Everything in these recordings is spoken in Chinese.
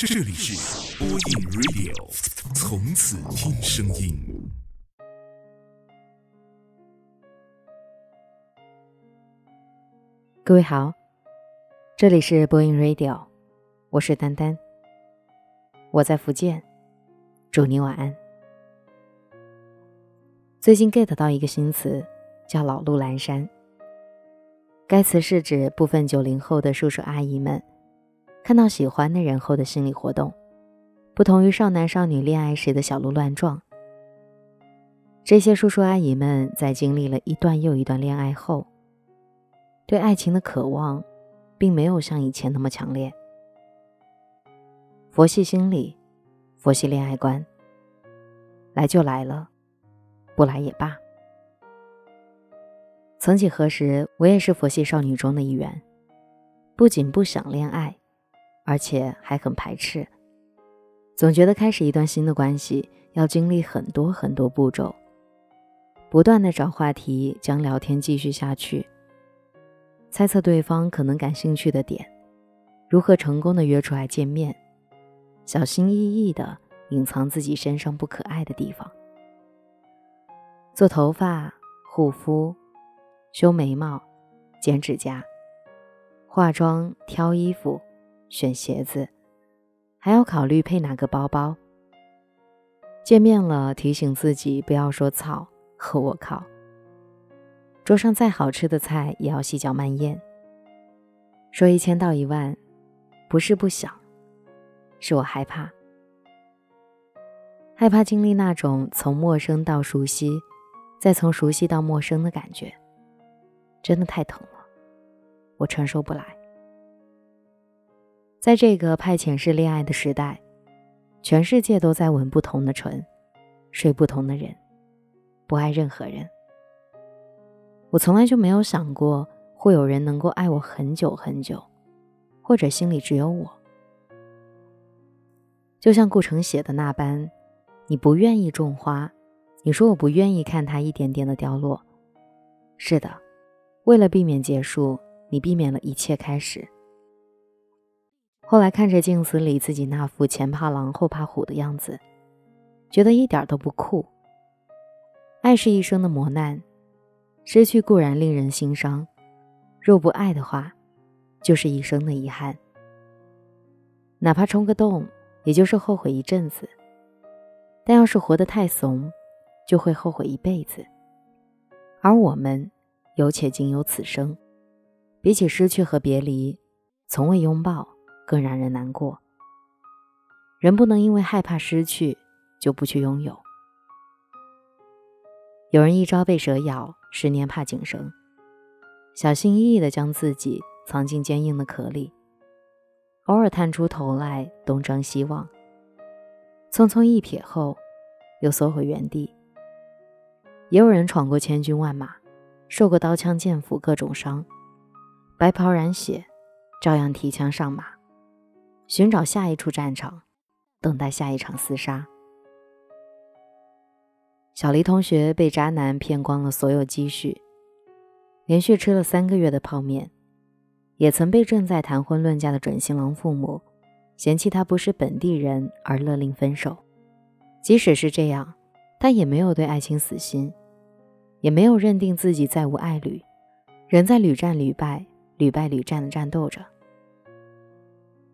这里是播音 Radio，从此听声音。各位好，这里是播音 Radio，我是丹丹，我在福建，祝你晚安。最近 get 到一个新词，叫“老路阑珊”。该词是指部分九零后的叔叔阿姨们看到喜欢的人后的心理活动，不同于少男少女恋爱时的小鹿乱撞。这些叔叔阿姨们在经历了一段又一段恋爱后，对爱情的渴望，并没有像以前那么强烈。佛系心理，佛系恋爱观，来就来了，不来也罢。曾几何时，我也是佛系少女中的一员，不仅不想恋爱，而且还很排斥，总觉得开始一段新的关系要经历很多很多步骤，不断的找话题将聊天继续下去，猜测对方可能感兴趣的点，如何成功的约出来见面，小心翼翼的隐藏自己身上不可爱的地方，做头发、护肤。修眉毛、剪指甲、化妆、挑衣服、选鞋子，还要考虑配哪个包包。见面了，提醒自己不要说“操”和“我靠”。桌上再好吃的菜，也要细嚼慢咽。说一千道一万，不是不想，是我害怕，害怕经历那种从陌生到熟悉，再从熟悉到陌生的感觉。真的太疼了，我承受不来。在这个派遣式恋爱的时代，全世界都在吻不同的唇，睡不同的人，不爱任何人。我从来就没有想过会有人能够爱我很久很久，或者心里只有我。就像顾城写的那般，你不愿意种花，你说我不愿意看它一点点的凋落。是的。为了避免结束，你避免了一切开始。后来看着镜子里自己那副前怕狼后怕虎的样子，觉得一点都不酷。爱是一生的磨难，失去固然令人心伤，若不爱的话，就是一生的遗憾。哪怕冲个动，也就是后悔一阵子；但要是活得太怂，就会后悔一辈子。而我们。有且仅有此生，比起失去和别离，从未拥抱更让人难过。人不能因为害怕失去就不去拥有。有人一朝被蛇咬，十年怕井绳，小心翼翼地将自己藏进坚硬的壳里，偶尔探出头来东张西望，匆匆一瞥后又缩回原地。也有人闯过千军万马。受过刀枪剑斧各种伤，白袍染血，照样提枪上马，寻找下一处战场，等待下一场厮杀。小黎同学被渣男骗光了所有积蓄，连续吃了三个月的泡面，也曾被正在谈婚论嫁的准新郎父母嫌弃他不是本地人而勒令分手。即使是这样，他也没有对爱情死心。也没有认定自己再无爱侣，仍在屡战屡败、屡败屡战的战斗着。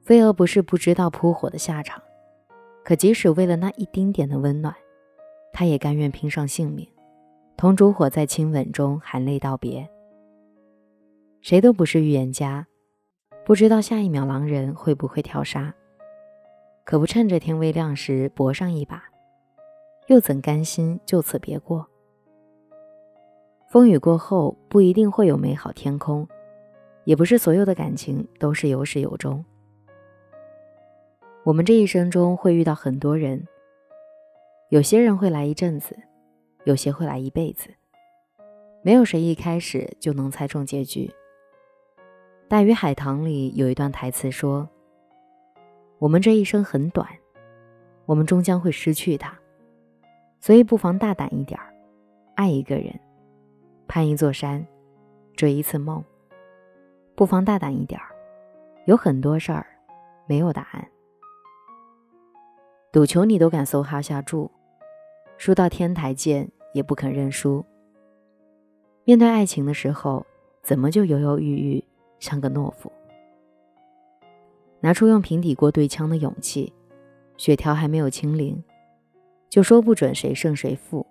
飞蛾不是不知道扑火的下场，可即使为了那一丁点的温暖，他也甘愿拼上性命，同烛火在亲吻中含泪道别。谁都不是预言家，不知道下一秒狼人会不会跳杀，可不趁着天微亮时搏上一把，又怎甘心就此别过？风雨过后不一定会有美好天空，也不是所有的感情都是有始有终。我们这一生中会遇到很多人，有些人会来一阵子，有些会来一辈子，没有谁一开始就能猜中结局。《大鱼海棠》里有一段台词说：“我们这一生很短，我们终将会失去他，所以不妨大胆一点儿，爱一个人。”攀一座山，追一次梦，不妨大胆一点儿。有很多事儿没有答案，赌球你都敢搜哈下注，输到天台见也不肯认输。面对爱情的时候，怎么就犹犹豫豫，像个懦夫？拿出用平底锅对枪的勇气，血条还没有清零，就说不准谁胜谁负。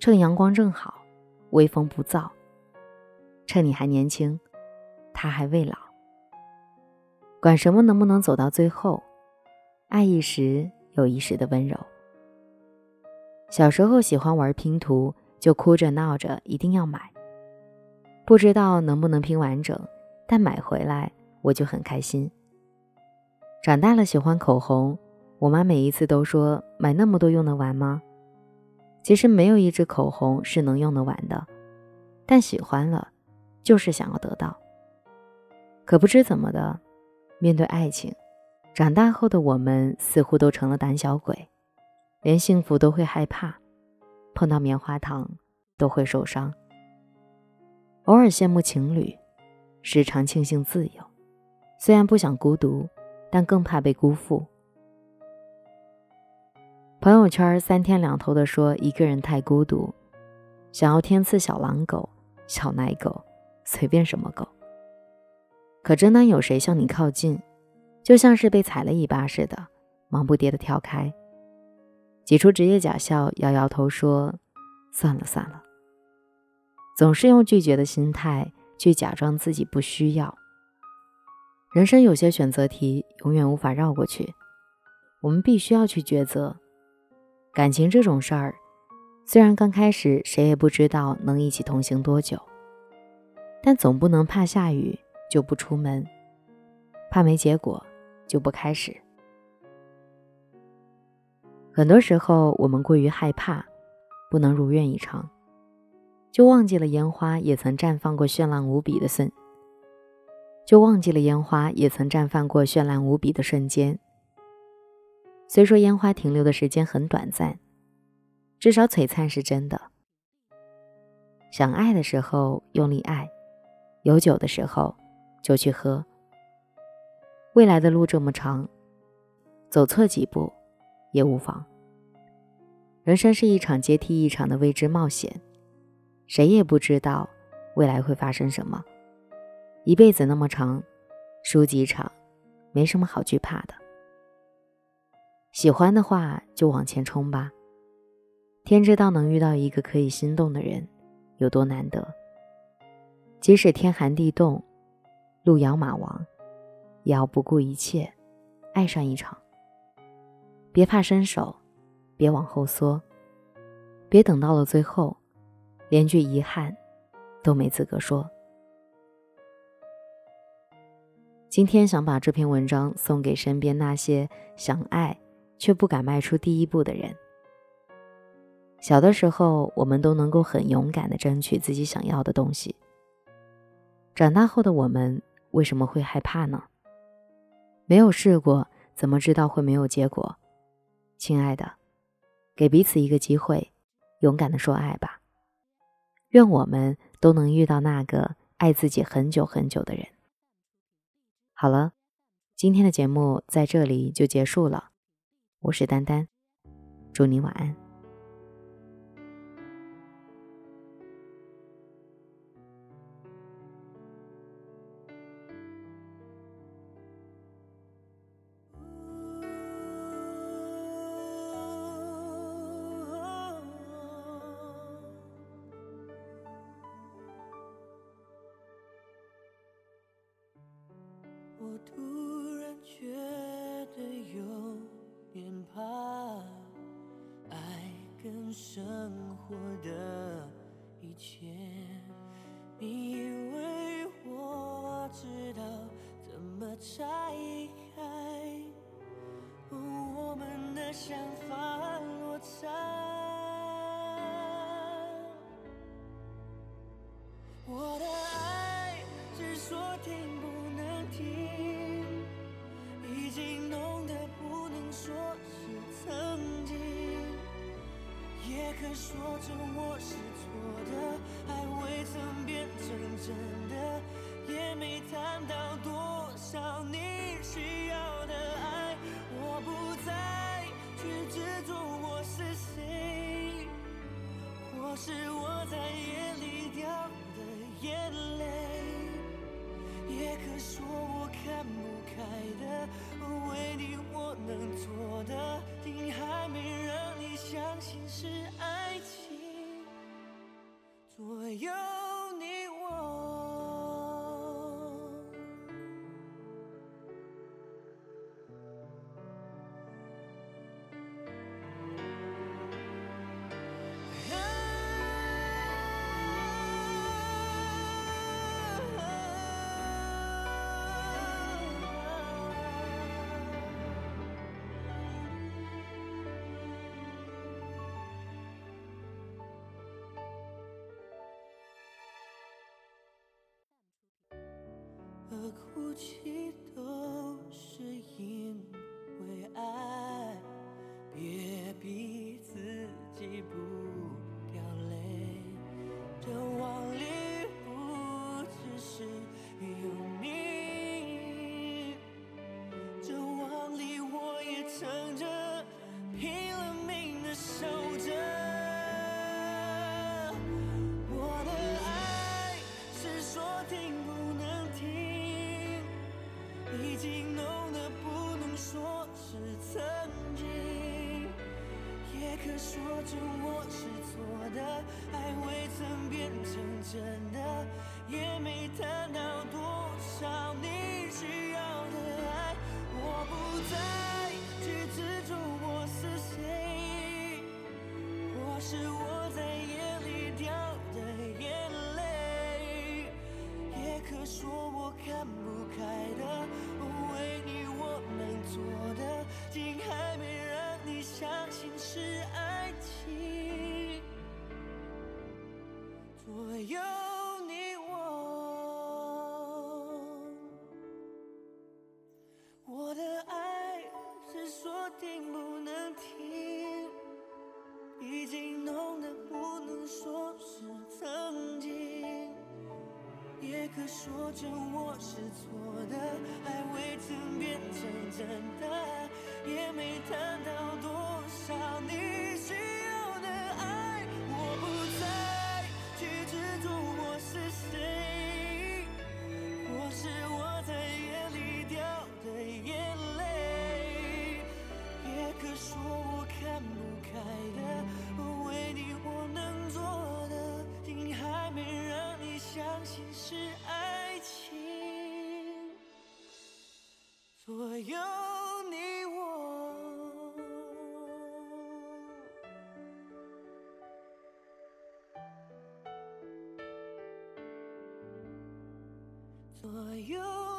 趁阳光正好，微风不燥，趁你还年轻，他还未老。管什么能不能走到最后，爱一时有一时的温柔。小时候喜欢玩拼图，就哭着闹着一定要买，不知道能不能拼完整，但买回来我就很开心。长大了喜欢口红，我妈每一次都说买那么多用得完吗？其实没有一支口红是能用得完的，但喜欢了，就是想要得到。可不知怎么的，面对爱情，长大后的我们似乎都成了胆小鬼，连幸福都会害怕，碰到棉花糖都会受伤。偶尔羡慕情侣，时常庆幸自由，虽然不想孤独。但更怕被辜负。朋友圈三天两头的说一个人太孤独，想要天赐小狼狗、小奶狗，随便什么狗。可真当有谁向你靠近，就像是被踩了一巴似的，忙不迭的跳开，挤出职业假笑，摇摇头说：“算了算了。”总是用拒绝的心态去假装自己不需要。人生有些选择题永远无法绕过去，我们必须要去抉择。感情这种事儿，虽然刚开始谁也不知道能一起同行多久，但总不能怕下雨就不出门，怕没结果就不开始。很多时候，我们过于害怕，不能如愿以偿，就忘记了烟花也曾绽放过绚烂无比的瞬。就忘记了烟花也曾绽放过绚烂无比的瞬间。虽说烟花停留的时间很短暂，至少璀璨是真的。想爱的时候用力爱，有酒的时候就去喝。未来的路这么长，走错几步也无妨。人生是一场接替一场的未知冒险，谁也不知道未来会发生什么。一辈子那么长，输几场，没什么好惧怕的。喜欢的话就往前冲吧。天知道能遇到一个可以心动的人有多难得。即使天寒地冻，路遥马亡，也要不顾一切爱上一场。别怕伸手，别往后缩，别等到了最后，连句遗憾都没资格说。今天想把这篇文章送给身边那些想爱却不敢迈出第一步的人。小的时候，我们都能够很勇敢地争取自己想要的东西。长大后的我们为什么会害怕呢？没有试过，怎么知道会没有结果？亲爱的，给彼此一个机会，勇敢地说爱吧。愿我们都能遇到那个爱自己很久很久的人。好了，今天的节目在这里就结束了。我是丹丹，祝你晚安。我突然觉得有点怕，爱跟生活的一切。你以为我知道怎么拆开，我们的想法落差。我的爱只说停不能停。着我是而哭泣都是因为爱，别逼自己不掉泪。这往里不只是有你，这往里我也撑着，拼了命的守着。我的爱是说停不，经浓得不能说是曾经，也可说成我是错的，爱未曾变成真的，也没谈到多少你需要的爱，我不再去执着我是谁。或是我是说停不能停。已经浓得不能说是曾经，也可说成我是错的，爱未曾变成真的，也没谈到多少你需要的爱，我不再去执着我是谁，所有